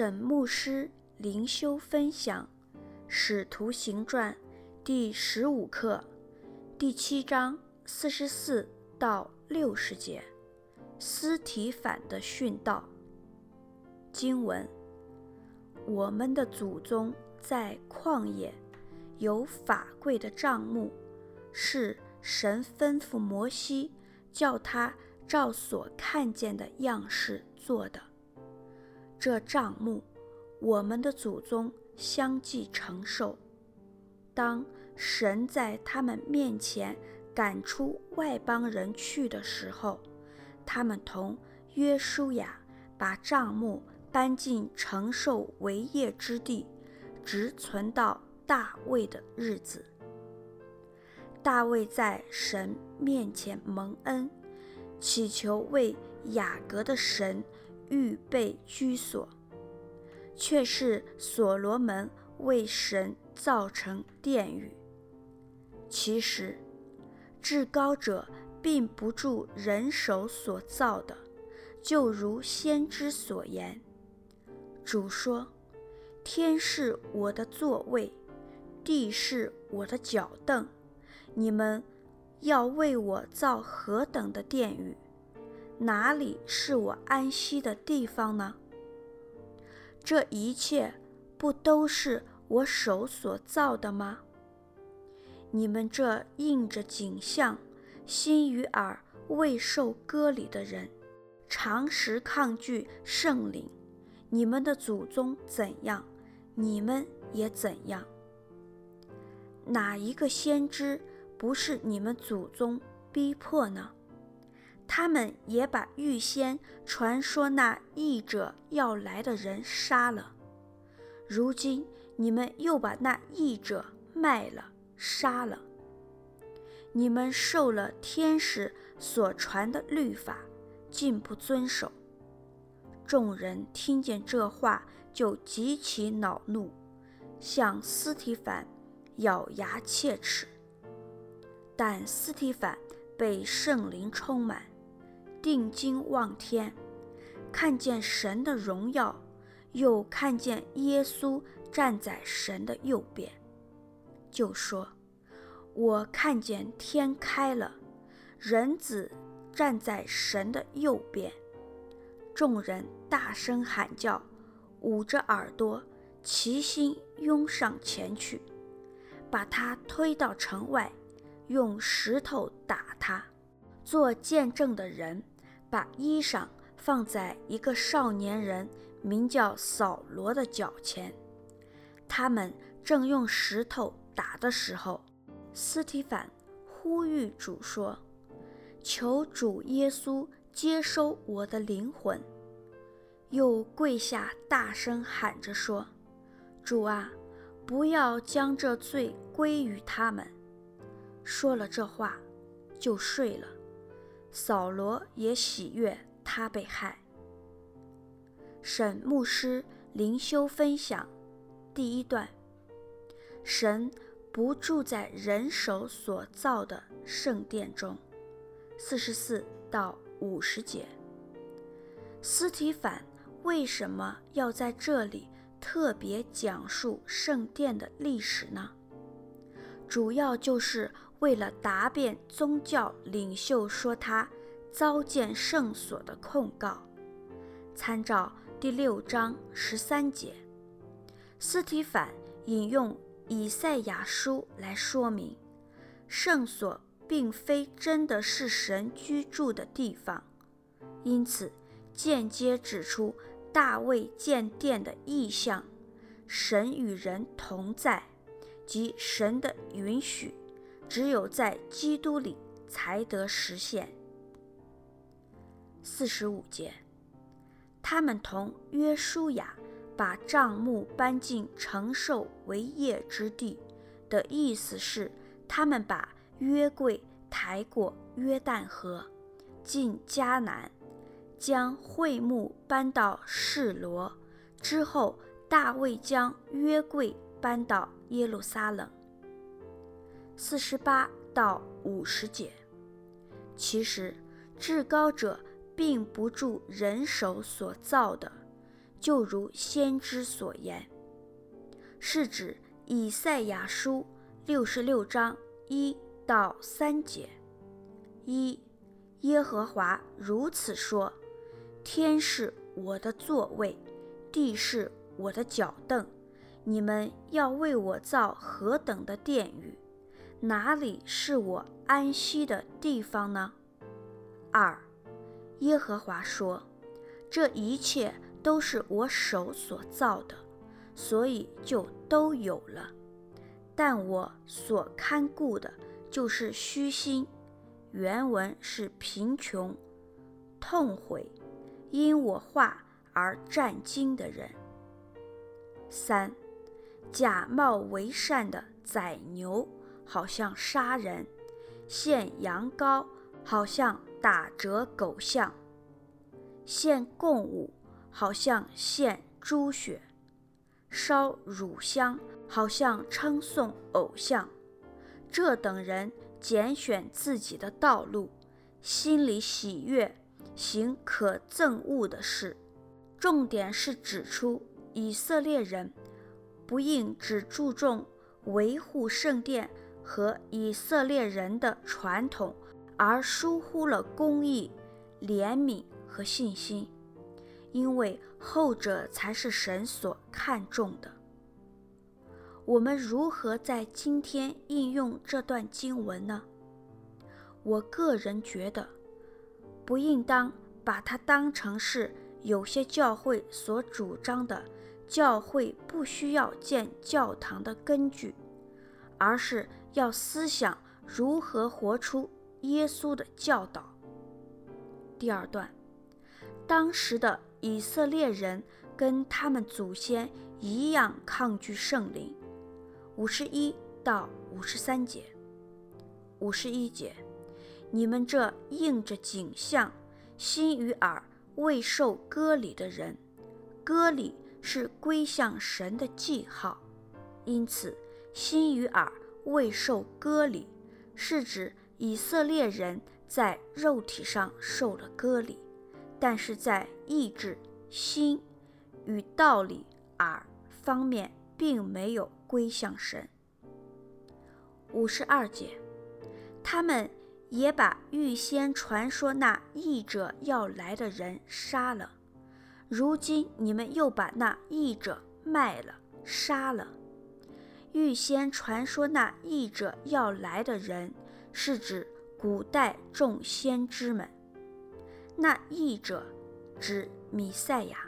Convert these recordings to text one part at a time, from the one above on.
沈牧师灵修分享《使徒行传》第十五课第七章四十四到六十节，斯提反的殉道。经文：我们的祖宗在旷野有法柜的帐幕，是神吩咐摩西叫他照所看见的样式做的。这帐目，我们的祖宗相继承受。当神在他们面前赶出外邦人去的时候，他们同约书亚把帐目搬进承受为业之地，直存到大卫的日子。大卫在神面前蒙恩，祈求为雅各的神。预备居所，却是所罗门为神造成殿宇。其实，至高者并不住人手所造的，就如先知所言：“主说，天是我的座位，地是我的脚凳，你们要为我造何等的殿宇！”哪里是我安息的地方呢？这一切不都是我手所造的吗？你们这应着景象、心与耳未受割礼的人，常时抗拒圣灵，你们的祖宗怎样，你们也怎样。哪一个先知不是你们祖宗逼迫呢？他们也把预先传说那义者要来的人杀了，如今你们又把那义者卖了、杀了。你们受了天使所传的律法，竟不遵守。众人听见这话，就极其恼怒，向司提凡咬牙切齿。但司提凡被圣灵充满。定睛望天，看见神的荣耀，又看见耶稣站在神的右边，就说：“我看见天开了，人子站在神的右边。”众人大声喊叫，捂着耳朵，齐心拥上前去，把他推到城外，用石头打他。做见证的人。把衣裳放在一个少年人名叫扫罗的脚前，他们正用石头打的时候，斯提凡呼吁主说：“求主耶稣接收我的灵魂。”又跪下大声喊着说：“主啊，不要将这罪归于他们。”说了这话，就睡了。扫罗也喜悦他被害。沈牧师灵修分享第一段：神不住在人手所造的圣殿中，四十四到五十节。斯提反为什么要在这里特别讲述圣殿的历史呢？主要就是。为了答辩宗教领袖说他糟践圣所的控告，参照第六章十三节，司提反引用以赛亚书来说明，圣所并非真的是神居住的地方，因此间接指出大卫建殿的意象，神与人同在，及神的允许。只有在基督里才得实现。四十五节，他们同约书亚把帐幕搬进承受为业之地的意思是，他们把约柜抬过约旦河，进迦南，将会幕搬到示罗之后，大卫将约柜搬到耶路撒冷。四十八到五十节，其实至高者并不住人手所造的，就如先知所言，是指以赛亚书六十六章一到三节。一，耶和华如此说：天是我的座位，地是我的脚凳。你们要为我造何等的殿宇？哪里是我安息的地方呢？二，耶和华说：这一切都是我手所造的，所以就都有了。但我所看顾的，就是虚心，原文是贫穷、痛悔，因我话而战兢的人。三。假冒为善的宰牛，好像杀人；献羊羔，好像打折狗像；献供物，好像献猪血；烧乳香，好像称颂偶像。这等人拣选自己的道路，心里喜悦，行可憎恶的事。重点是指出以色列人。不应只注重维护圣殿和以色列人的传统，而疏忽了公义、怜悯和信心，因为后者才是神所看重的。我们如何在今天应用这段经文呢？我个人觉得，不应当把它当成是有些教会所主张的。教会不需要建教堂的根据，而是要思想如何活出耶稣的教导。第二段，当时的以色列人跟他们祖先一样抗拒圣灵。五十一到五十三节。五十一节，你们这应着景象、心与耳未受割礼的人，割礼。是归向神的记号，因此心与耳未受割礼，是指以色列人在肉体上受了割礼，但是在意志、心与道理、耳方面并没有归向神。五十二节，他们也把预先传说那义者要来的人杀了。如今你们又把那义者卖了、杀了。预先传说那义者要来的人，是指古代众先知们。那义者指弥赛亚。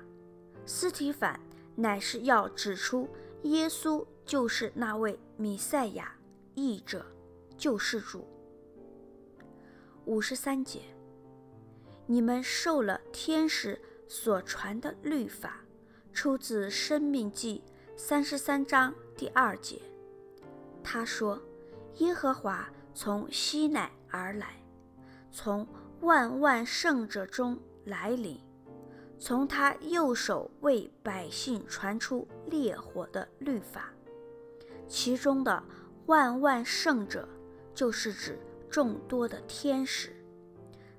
斯提反乃是要指出耶稣就是那位弥赛亚、义者、救世主。五十三节，你们受了天使所传的律法，出自《生命记》三十三章第二节。他说：“耶和华从西乃而来，从万万圣者中来临，从他右手为百姓传出烈火的律法。其中的万万圣者，就是指众多的天使。”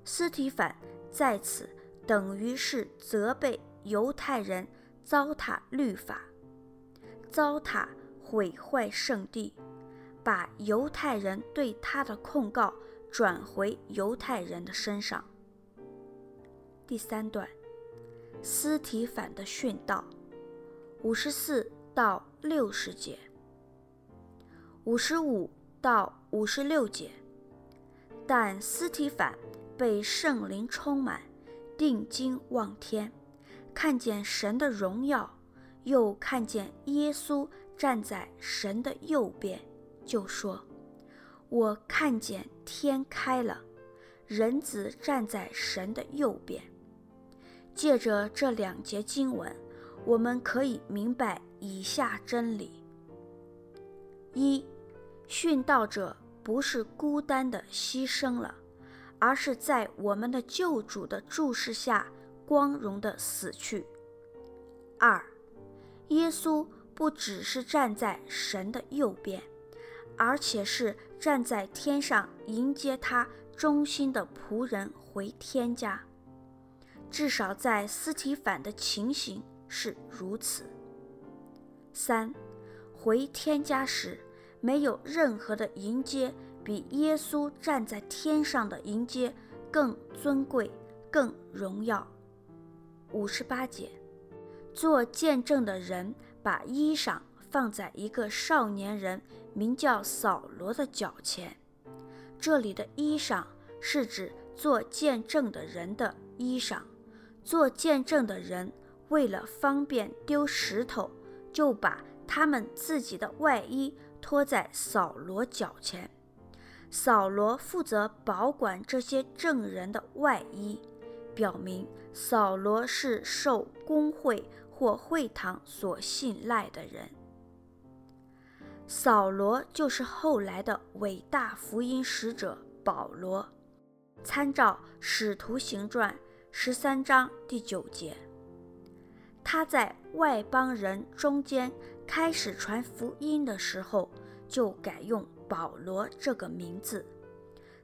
司提凡在此。等于是责备犹太人糟蹋律法，糟蹋毁坏圣地，把犹太人对他的控告转回犹太人的身上。第三段，斯提反的训道，五十四到六十节，五十五到五十六节。但斯提反被圣灵充满。定睛望天，看见神的荣耀，又看见耶稣站在神的右边，就说：“我看见天开了，人子站在神的右边。”借着这两节经文，我们可以明白以下真理：一，殉道者不是孤单的牺牲了。而是在我们的救主的注视下，光荣地死去。二，耶稣不只是站在神的右边，而且是站在天上迎接他忠心的仆人回天家。至少在斯提反的情形是如此。三，回天家时，没有任何的迎接比耶稣站在天上的迎接更尊贵、更荣耀。五十八节，做见证的人把衣裳放在一个少年人名叫扫罗的脚前。这里的衣裳是指做见证的人的衣裳。做见证的人为了方便丢石头，就把他们自己的外衣脱在扫罗脚前。扫罗负责保管这些证人的外衣，表明扫罗是受公会或会堂所信赖的人。扫罗就是后来的伟大福音使者保罗。参照《使徒行传》十三章第九节。他在外邦人中间开始传福音的时候，就改用保罗这个名字。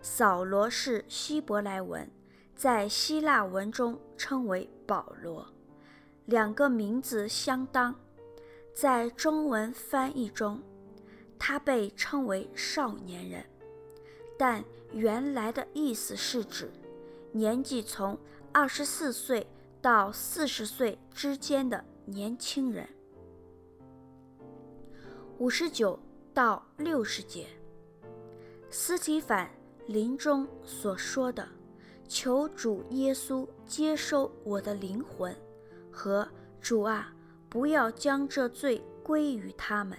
扫罗是希伯来文，在希腊文中称为保罗，两个名字相当。在中文翻译中，他被称为少年人，但原来的意思是指年纪从二十四岁。到四十岁之间的年轻人，五十九到六十节，司提反临终所说的“求主耶稣接收我的灵魂”和“主啊，不要将这罪归于他们”，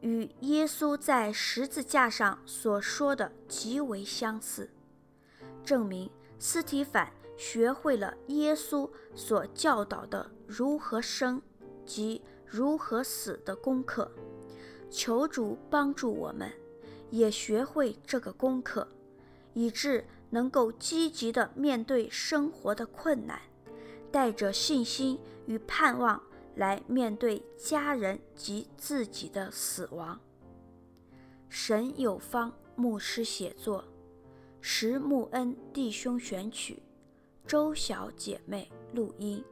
与耶稣在十字架上所说的极为相似，证明斯提凡。学会了耶稣所教导的如何生及如何死的功课，求主帮助我们，也学会这个功课，以致能够积极地面对生活的困难，带着信心与盼望来面对家人及自己的死亡。沈有方牧师写作，石木恩弟兄选曲。周小姐妹录音。